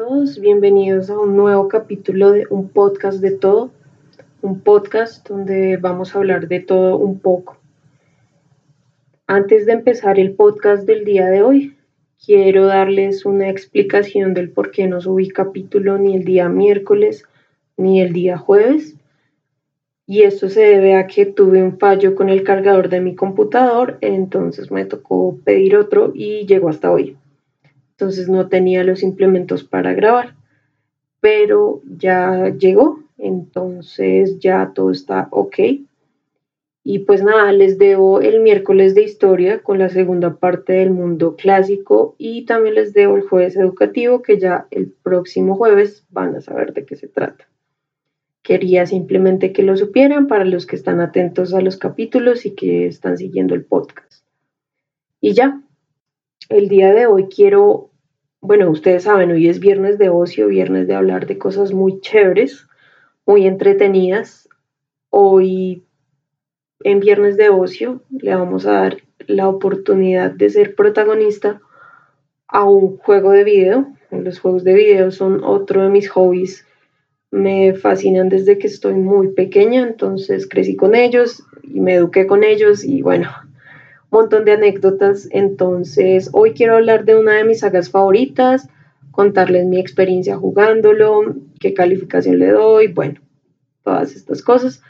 todos, bienvenidos a un nuevo capítulo de un podcast de todo, un podcast donde vamos a hablar de todo un poco. Antes de empezar el podcast del día de hoy, quiero darles una explicación del por qué no subí capítulo ni el día miércoles ni el día jueves. Y esto se debe a que tuve un fallo con el cargador de mi computador, entonces me tocó pedir otro y llegó hasta hoy entonces no tenía los implementos para grabar, pero ya llegó, entonces ya todo está ok. Y pues nada, les debo el miércoles de historia con la segunda parte del mundo clásico y también les debo el jueves educativo que ya el próximo jueves van a saber de qué se trata. Quería simplemente que lo supieran para los que están atentos a los capítulos y que están siguiendo el podcast. Y ya, el día de hoy quiero bueno, ustedes saben, hoy es viernes de ocio, viernes de hablar de cosas muy chéveres, muy entretenidas. Hoy, en viernes de ocio, le vamos a dar la oportunidad de ser protagonista a un juego de video. Los juegos de video son otro de mis hobbies. Me fascinan desde que estoy muy pequeña, entonces crecí con ellos y me eduqué con ellos y bueno, montón de anécdotas. Entonces, hoy quiero hablar de una de mis sagas favoritas, contarles mi experiencia jugándolo, qué calificación le doy, bueno, todas estas cosas.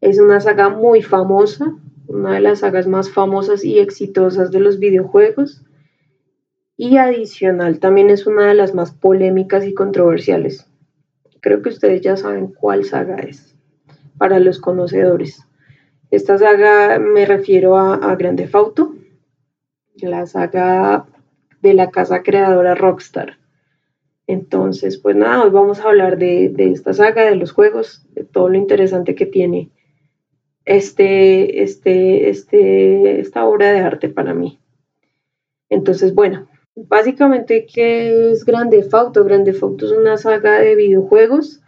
Es una saga muy famosa, una de las sagas más famosas y exitosas de los videojuegos. Y adicional, también es una de las más polémicas y controversiales. Creo que ustedes ya saben cuál saga es, para los conocedores. Esta saga me refiero a, Grande Fauto, la saga de la casa creadora Rockstar. Entonces, pues nada, hoy vamos a hablar de, esta saga, de los juegos, de todo lo interesante que tiene este, este, este, esta obra de arte para mí. Entonces, bueno, básicamente, ¿qué es Grande Fauto? Grande Fauto es una saga de videojuegos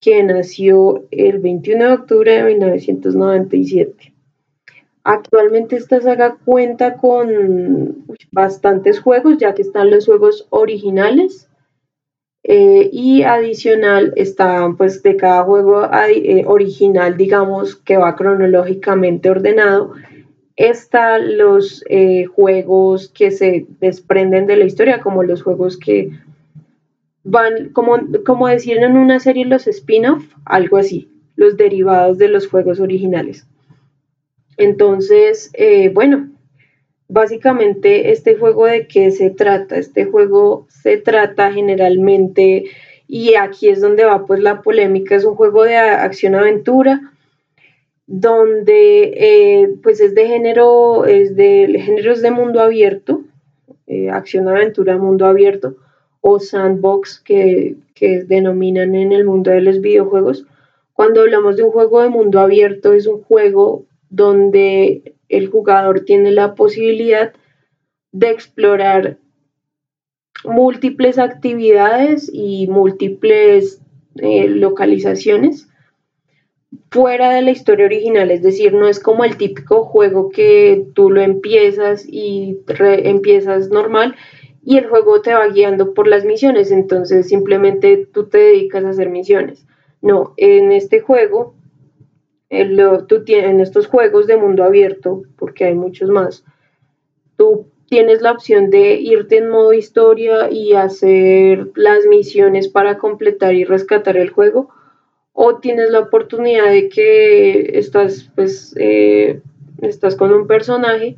que nació el 21 de octubre de 1997. Actualmente esta saga cuenta con bastantes juegos, ya que están los juegos originales eh, y adicional están pues de cada juego eh, original, digamos, que va cronológicamente ordenado, están los eh, juegos que se desprenden de la historia, como los juegos que van, como, como decían en una serie los spin-off, algo así, los derivados de los juegos originales. Entonces, eh, bueno, básicamente este juego de qué se trata. Este juego se trata generalmente, y aquí es donde va pues la polémica, es un juego de acción-aventura donde eh, pues es de género, es de géneros de mundo abierto, eh, acción-aventura, mundo abierto, o sandbox que, denominan en el mundo de los videojuegos. Cuando hablamos de un juego de mundo abierto, es un juego donde el jugador tiene la posibilidad de explorar múltiples actividades y múltiples eh, localizaciones fuera de la historia original, es decir, no es como el típico juego que tú lo empiezas y empiezas normal y el juego te va guiando por las misiones, entonces simplemente tú te dedicas a hacer misiones. No, en este juego, en, tú en estos juegos de mundo abierto, porque hay muchos más, tú tienes la opción de irte en modo historia y hacer las misiones para completar y rescatar el juego, o tienes la oportunidad de que estás, pues, eh, estás con un personaje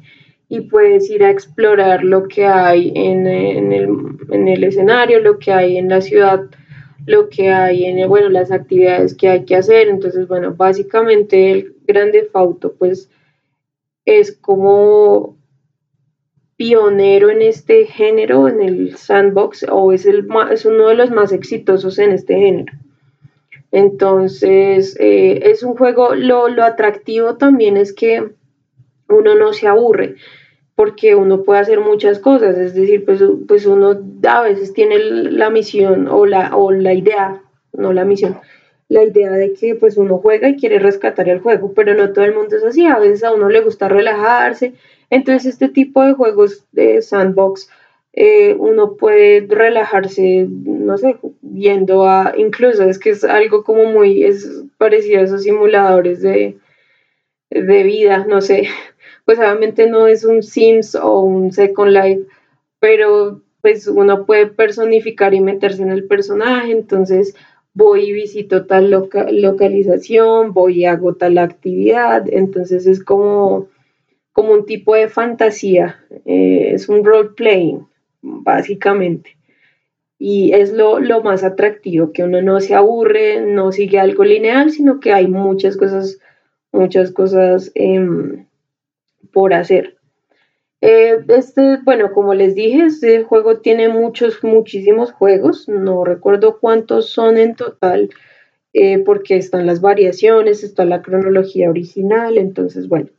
y puedes ir a explorar lo que hay en, el, escenario, lo que hay en la ciudad, lo que hay en, bueno, las actividades que hay que hacer. Entonces, bueno, básicamente el Grande Fauto, pues, es como pionero en este género, en el sandbox, o es, el, es uno de los más exitosos en este género. Entonces, eh, es un juego, lo, lo atractivo también es que uno no se aburre porque uno puede hacer muchas cosas, es decir, pues, pues uno a veces tiene la misión o la, o la idea, no la misión, la idea de que pues uno juega y quiere rescatar el juego, pero no todo el mundo es así, a veces a uno le gusta relajarse, entonces este tipo de juegos de sandbox eh, uno puede relajarse, no sé, viendo a, incluso es que es algo como muy, es parecido a esos simuladores de, de vida, no sé, pues obviamente no es un Sims o un Second Life, pero pues uno puede personificar y meterse en el personaje, entonces voy y visito tal localización, voy y hago tal actividad, entonces es como, como un tipo de fantasía, eh, es un role playing, básicamente. Y es lo, más atractivo, que uno no se aburre, no sigue algo lineal, sino que hay muchas cosas, muchas cosas em, por hacer. Eh, este, bueno, como les dije, este juego tiene muchos, muchísimos juegos. No recuerdo cuántos son en total, eh, porque están las variaciones, está la cronología original, entonces, bueno.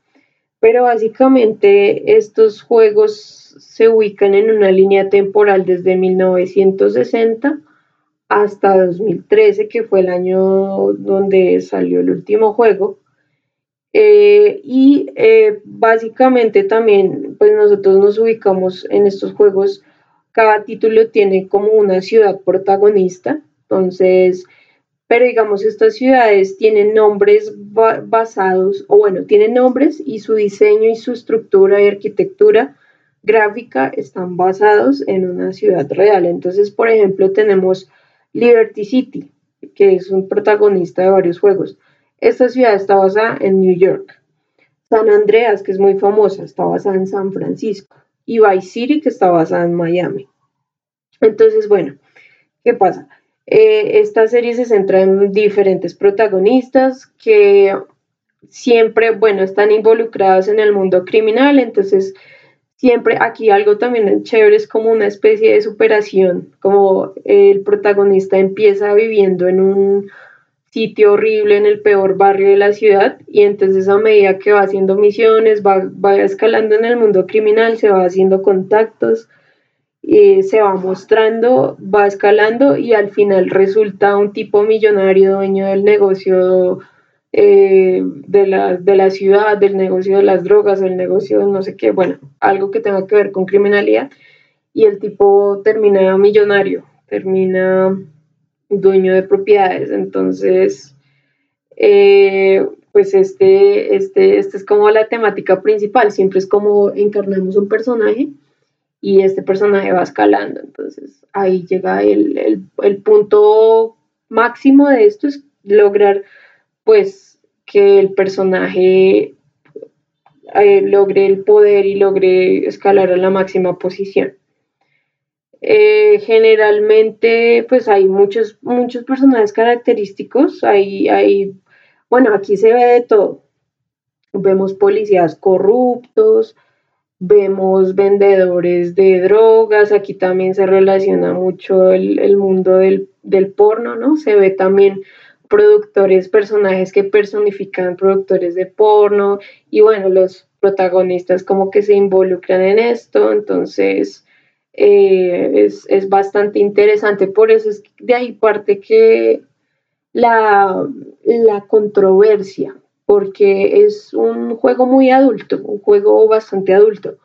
Pero básicamente estos juegos se ubican en una línea temporal desde 1960 hasta 2013, que fue el año donde salió el último juego. Eh, y eh, básicamente también, pues nosotros nos ubicamos en estos juegos, cada título tiene como una ciudad protagonista, entonces, pero digamos, estas ciudades tienen nombres basados, o bueno, tienen nombres y su diseño y su estructura y arquitectura gráfica están basados en una ciudad real. Entonces, por ejemplo, tenemos Liberty City, que es un protagonista de varios juegos. Esta ciudad está basada en New York. San Andreas, que es muy famosa, está basada en San Francisco. Y Vice City, que está basada en Miami. Entonces, bueno, ¿qué pasa? Eh, esta serie se centra en diferentes protagonistas que siempre, bueno, están involucrados en el mundo criminal, entonces siempre aquí algo también chévere es como una especie de superación, como el protagonista empieza viviendo en un sitio horrible en el peor barrio de la ciudad y entonces a medida que va haciendo misiones, va, va escalando en el mundo criminal, se va haciendo contactos, y se va mostrando, va escalando y al final resulta un tipo millonario dueño del negocio eh, de, la, de la ciudad, del negocio de las drogas, del negocio de no sé qué, bueno, algo que tenga que ver con criminalidad y el tipo termina millonario, termina dueño de propiedades. Entonces, eh, pues este, este, este es como la temática principal, siempre es como encarnamos un personaje y este personaje va escalando. Entonces, ahí llega el, punto máximo de esto, es lograr pues que el personaje eh, logre el poder y logre escalar a la máxima posición. Eh, generalmente, pues hay muchos, muchos personajes característicos. Hay, hay, bueno, aquí se ve de todo. Vemos policías corruptos, vemos vendedores de drogas, aquí también se relaciona mucho el, mundo del, del, porno, ¿no? Se ve también productores, personajes que personifican productores de porno y bueno, los protagonistas como que se involucran en esto, entonces eh, es, bastante interesante. Por eso es de ahí parte que la, la controversia, porque es un juego muy adulto, un juego bastante adulto,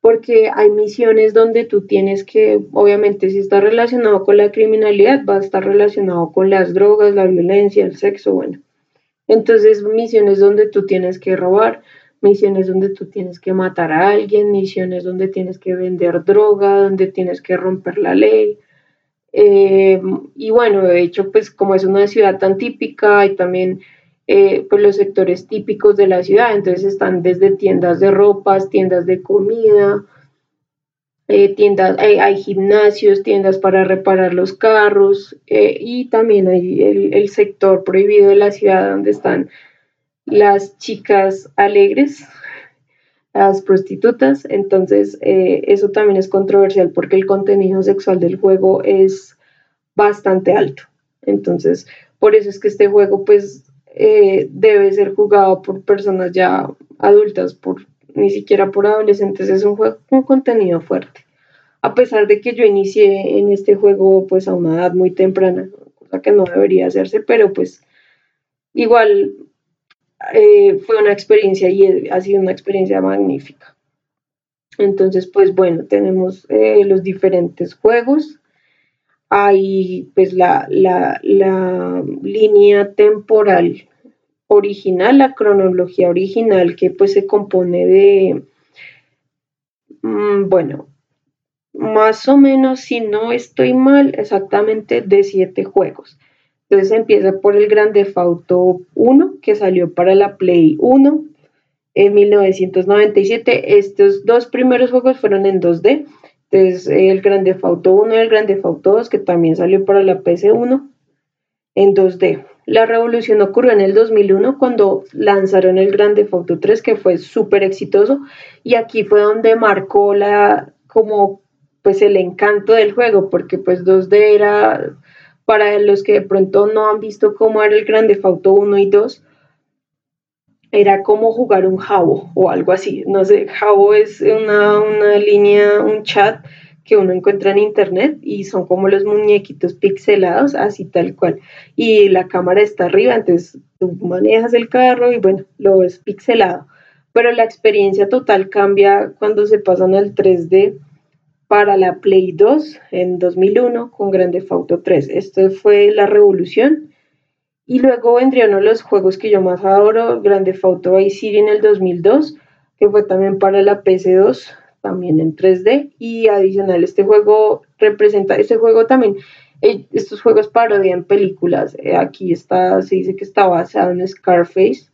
porque hay misiones donde tú tienes que, obviamente si está relacionado con la criminalidad, va a estar relacionado con las drogas, la violencia, el sexo, bueno. Entonces, misiones donde tú tienes que robar, misiones donde tú tienes que matar a alguien, misiones donde tienes que vender droga, donde tienes que romper la ley. Eh, y bueno, de hecho, pues como es una ciudad tan típica, hay también eh, pues los sectores típicos de la ciudad, entonces están desde tiendas de ropas, tiendas de comida, eh, tiendas, hay gimnasios, tiendas para reparar los carros y también hay el, el sector prohibido de la ciudad donde están las chicas alegres, las prostitutas, entonces eh, eso también es controversial porque el contenido sexual del juego es bastante alto. Entonces, por eso es que este juego pues eh, debe ser jugado por personas ya adultas, por ni siquiera por adolescentes, es un juego con contenido fuerte. A pesar de que yo inicié en este juego pues a una edad muy temprana, cosa que no debería hacerse, pero pues igual eh, fue una experiencia y ha sido una experiencia magnífica. Entonces, pues bueno, tenemos eh, los diferentes juegos. Hay pues la, la, la línea temporal original, la cronología original que pues se compone de, mm, bueno, más o menos, si no estoy mal, exactamente de siete juegos. Entonces empieza por el Grande Auto 1, que salió para la Play 1 en 1997. Estos dos primeros juegos fueron en 2D. Entonces el Grande Auto 1 y el Grande Auto 2, que también salió para la PC1 en 2D. La revolución ocurrió en el 2001 cuando lanzaron el Grande Auto 3, que fue súper exitoso. Y aquí fue donde marcó la, como pues el encanto del juego, porque pues 2D era, para los que de pronto no han visto cómo era el Grande Auto 1 y 2, era como jugar un Jabo o algo así. No sé, Jabo es una, una línea, un chat que uno encuentra en internet y son como los muñequitos pixelados, así tal cual. Y la cámara está arriba, entonces tú manejas el carro y bueno, lo ves pixelado. Pero la experiencia total cambia cuando se pasan al 3D para la Play 2 en 2001 con Grande Theft Auto 3. Esto fue la revolución. Y luego vendrían los juegos que yo más adoro, Grande Theft Auto Vice City en el 2002, que fue también para la PC2, también en 3D. Y adicional, este juego representa, este juego también, eh, estos juegos parodian películas. Eh, aquí está, se dice que está basado en Scarface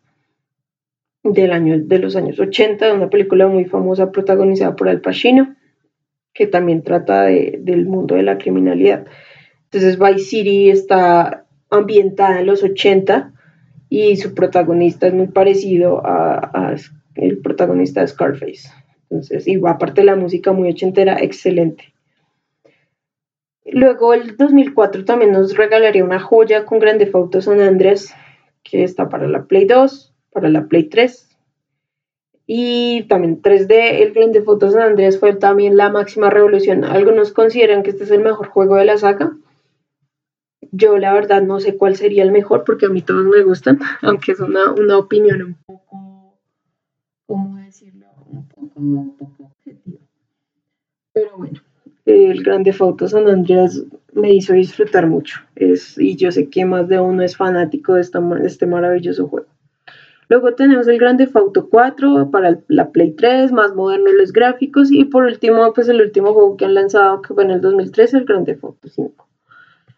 del año, de los años 80, una película muy famosa protagonizada por Al Pacino que también trata del mundo de la criminalidad. Entonces Vice City está ambientada en los 80 y su protagonista es muy parecido a, el protagonista de Scarface. Entonces, y aparte la música muy ochentera, excelente. Luego el 2004 también nos regalaría una joya con Grande Auto San Andrés, que está para la Play 2, para la Play 3 y también 3D, el Grand Theft Auto San Andreas fue también la máxima revolución. Algunos consideran que este es el mejor juego de la saga. Yo la verdad no sé cuál sería el mejor porque a mí todos me gustan, aunque es una, opinión un poco, ¿cómo decirlo? Un poco, un poco objetiva. Pero bueno, el Grand Theft Auto San Andreas me hizo disfrutar mucho. Es, y yo sé que más de uno es fanático de, esta, de este maravilloso juego. Luego tenemos el Grande Auto 4 para la Play 3, más moderno los gráficos. Y por último, pues el último juego que han lanzado, que fue en el 2013, el Grande Auto 5.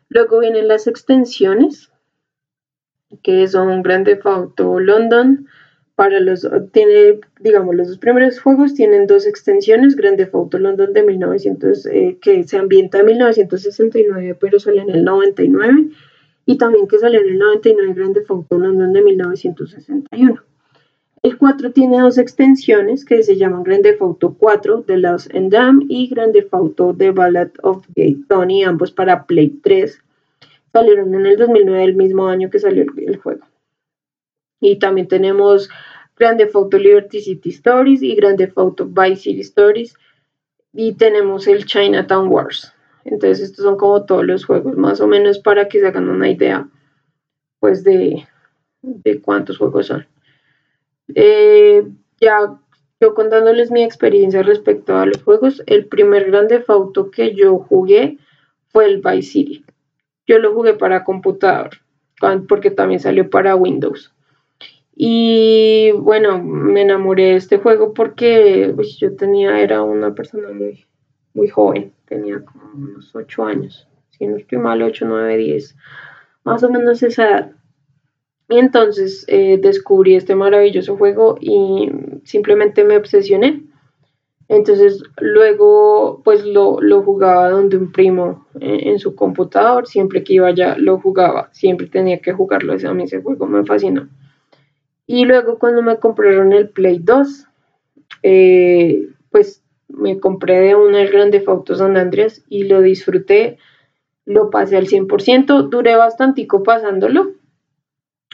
Luego vienen las extensiones, que son Grande Auto London. Para los, tiene, digamos, los dos primeros juegos tienen dos extensiones, Grande Auto London de 1900, eh, que se ambienta en 1969, pero sale en el 99 y también que salió en el 99 Grande Auto London de 1961. El 4 tiene dos extensiones que se llaman Grande Auto 4 de Lost and Dam y Grande Auto The Ballad of Gay Tony, ambos para Play 3. Salieron en el 2009, el mismo año que salió el, juego. Y también tenemos Grande Auto Liberty City Stories y Grande Auto Vice City Stories. Y tenemos el Chinatown Wars. Entonces estos son como todos los juegos, más o menos para que se hagan una idea pues de, cuántos juegos son. Eh, ya yo contándoles mi experiencia respecto a los juegos, el primer grande auto que yo jugué fue el Vice City. Yo lo jugué para computador, porque también salió para Windows. Y bueno, me enamoré de este juego porque yo tenía, era una persona muy, muy joven tenía como unos 8 años, si no estoy mal, 8, 9, 10, más o menos esa edad. Y entonces eh, descubrí este maravilloso juego y simplemente me obsesioné. Entonces luego pues lo, lo jugaba donde un primo en, en, su computador, siempre que iba allá lo jugaba, siempre tenía que jugarlo, a mí ese juego me fascinó. Y luego cuando me compraron el Play 2, eh, pues me compré de una el Grande Auto San Andreas y lo disfruté, lo pasé al 100%, duré bastantico pasándolo,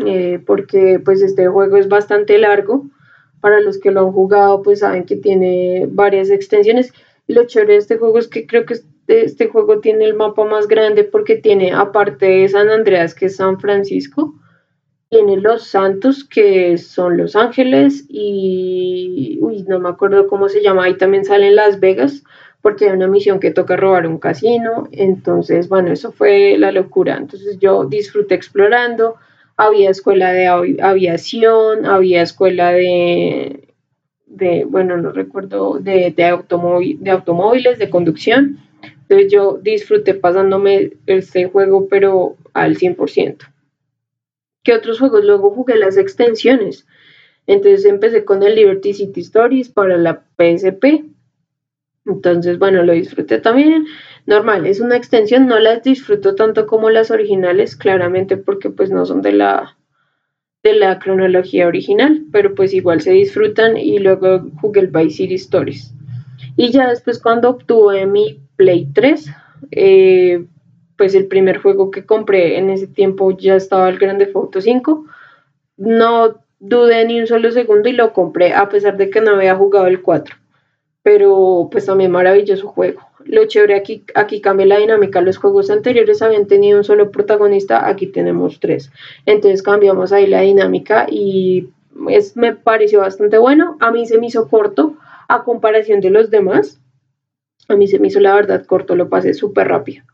eh, porque pues este juego es bastante largo, para los que lo han jugado pues saben que tiene varias extensiones, lo chévere de este juego es que creo que este, este juego tiene el mapa más grande porque tiene aparte de San Andreas que es San Francisco, tiene Los Santos, que son Los Ángeles, y uy, no me acuerdo cómo se llama, ahí también salen Las Vegas, porque hay una misión que toca robar un casino, entonces, bueno, eso fue la locura, entonces yo disfruté explorando, había escuela de aviación, había escuela de, de bueno, no recuerdo, de, de, de automóviles, de conducción, entonces yo disfruté pasándome este juego, pero al 100%. ¿Qué otros juegos? Luego jugué las extensiones. Entonces empecé con el Liberty City Stories para la PSP. Entonces, bueno, lo disfruté también. Normal, es una extensión, no las disfruto tanto como las originales, claramente porque pues no son de la de la cronología original, pero pues igual se disfrutan y luego jugué el Vice City Stories. Y ya después cuando obtuve mi Play 3, eh, pues el primer juego que compré en ese tiempo ya estaba el Grande Auto 5. No dudé ni un solo segundo y lo compré a pesar de que no había jugado el 4. Pero pues también maravilloso juego. Lo chévere aquí, aquí cambia la dinámica. Los juegos anteriores habían tenido un solo protagonista, aquí tenemos tres. Entonces cambiamos ahí la dinámica y es, me pareció bastante bueno. A mí se me hizo corto a comparación de los demás. A mí se me hizo la verdad corto, lo pasé súper rápido.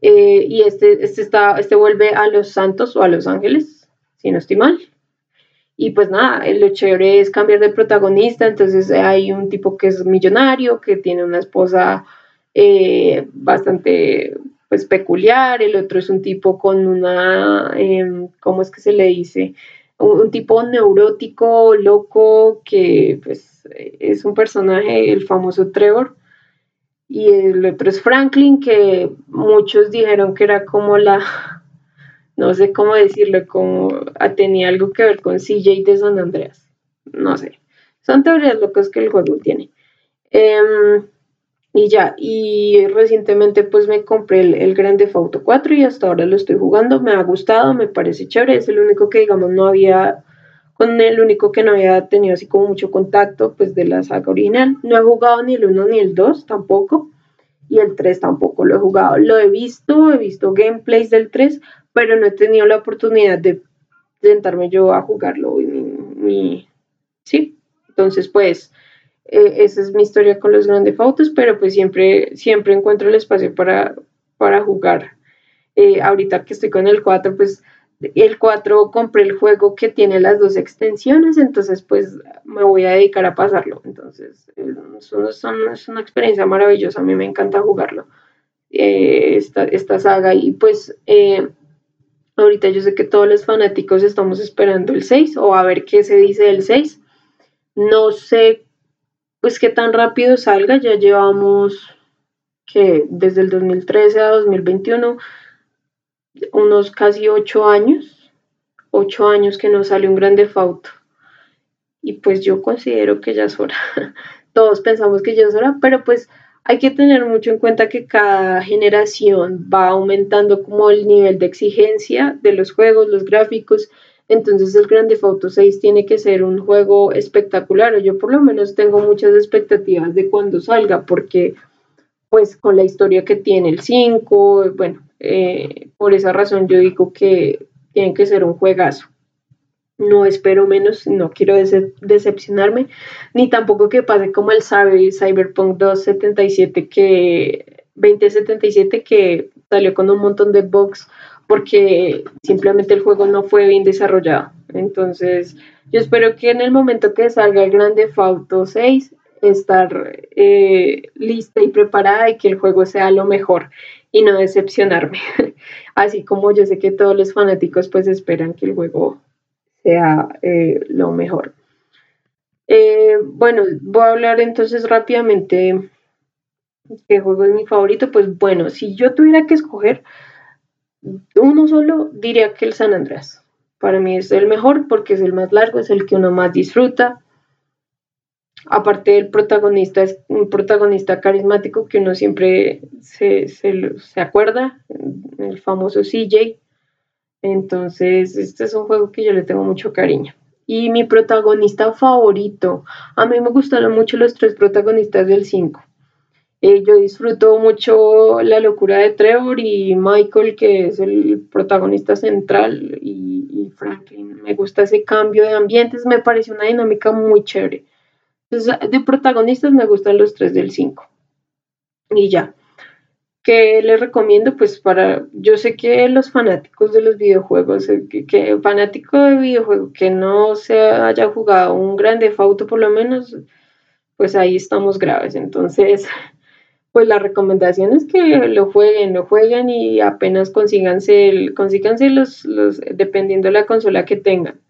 Eh, y este, este, está, este vuelve a los santos o a los ángeles, si no estoy mal. Y pues nada, lo chévere es cambiar de protagonista, entonces hay un tipo que es millonario, que tiene una esposa eh, bastante pues peculiar, el otro es un tipo con una, em, ¿cómo es que se le dice? Un, tipo neurótico, loco, que pues es un personaje, el famoso Trevor, y el otro es Franklin, que muchos dijeron que era como la, no sé cómo decirlo, como ah, tenía algo que ver con CJ de San Andreas. No sé. Son teorías locas que el juego tiene. Em, y ya, y recientemente pues me compré el, el Grande Auto 4 y hasta ahora lo estoy jugando. Me ha gustado, me parece chévere. Es el único que digamos no había con el único que no había tenido así como mucho contacto, pues de la saga original. No he jugado ni el 1 ni el 2 tampoco, y el 3 tampoco lo he jugado. Lo he visto, he visto gameplays del 3, pero no he tenido la oportunidad de sentarme yo a jugarlo. Sí, entonces pues eh, esa es mi historia con los grandes fotos, pero pues siempre, siempre encuentro el espacio para, para jugar. Eh, ahorita que estoy con el 4, pues el 4 compré el juego que tiene las dos extensiones, entonces pues me voy a dedicar a pasarlo. Entonces es, una, experiencia maravillosa, a mí me encanta jugarlo, eh, esta, saga. Y pues eh, ahorita yo sé que todos los fanáticos estamos esperando el 6 o a ver qué se dice del 6. No sé pues qué tan rápido salga, ya llevamos que desde el 2013 a 2021 unos casi ocho años, ocho años que no sale un grande fauto. Y pues yo considero que ya es hora. Todos pensamos que ya es hora, pero pues hay que tener mucho en cuenta que cada generación va aumentando como el nivel de exigencia de los juegos, los gráficos. Entonces el Grande Auto 6 tiene que ser un juego espectacular. Yo por lo menos tengo muchas expectativas de cuando salga, porque pues con la historia que tiene el 5, bueno, eh, por esa razón yo digo que tiene que ser un juegazo. No espero menos, no quiero decepcionarme, ni tampoco que pase como el Cyberpunk 277 que 2077 que salió con un montón de bugs porque simplemente el juego no fue bien desarrollado. Entonces, yo espero que en el momento que salga el Grande Auto 6 estar eh, lista y preparada y que el juego sea lo mejor y no decepcionarme. Así como yo sé que todos los fanáticos pues esperan que el juego sea eh, lo mejor. Eh, bueno, voy a hablar entonces rápidamente qué juego es mi favorito. Pues bueno, si yo tuviera que escoger uno solo, diría que el San Andreas. Para mí es el mejor porque es el más largo, es el que uno más disfruta aparte del protagonista, es un protagonista carismático que uno siempre se, acuerda, el famoso CJ. Entonces, este es un juego que yo le tengo mucho cariño. Y mi protagonista favorito, a mí me gustaron mucho los tres protagonistas del 5. Eh, yo disfruto mucho la locura de Trevor y Michael, que es el protagonista central, y, Franklin. Me gusta ese cambio de ambientes, me parece una dinámica muy chévere. Entonces, de protagonistas me gustan los tres del 5. Y ya. ¿Qué les recomiendo? Pues para, yo sé que los fanáticos de los videojuegos, eh, que, fanático de videojuego que no se haya jugado un grande fauto por lo menos, pues ahí estamos graves. Entonces, pues la recomendación es que lo jueguen, lo jueguen y apenas consíganse, el, consíganse los, los, dependiendo de la consola que tengan.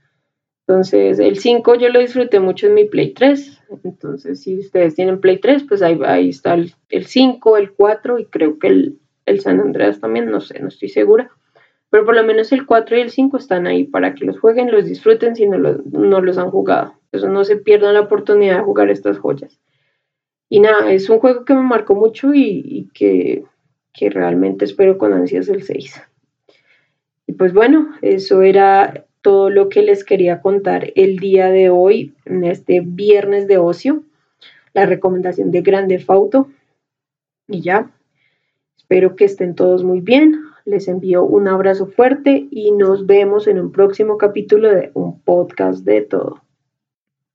Entonces, el 5 yo lo disfruté mucho en mi Play 3. Entonces, si ustedes tienen Play 3, pues ahí, ahí está el, 5, el 4 y creo que el, el, San Andreas también, no sé, no estoy segura. Pero por lo menos el 4 y el 5 están ahí para que los jueguen, los disfruten si no, no los han jugado. Eso no se pierdan la oportunidad de jugar estas joyas. Y nada, es un juego que me marcó mucho y, que, que realmente espero con ansias el 6. Y pues bueno, eso era todo lo que les quería contar el día de hoy, en este viernes de ocio, la recomendación de Grande Fauto. Y ya, espero que estén todos muy bien. Les envío un abrazo fuerte y nos vemos en un próximo capítulo de un podcast de todo.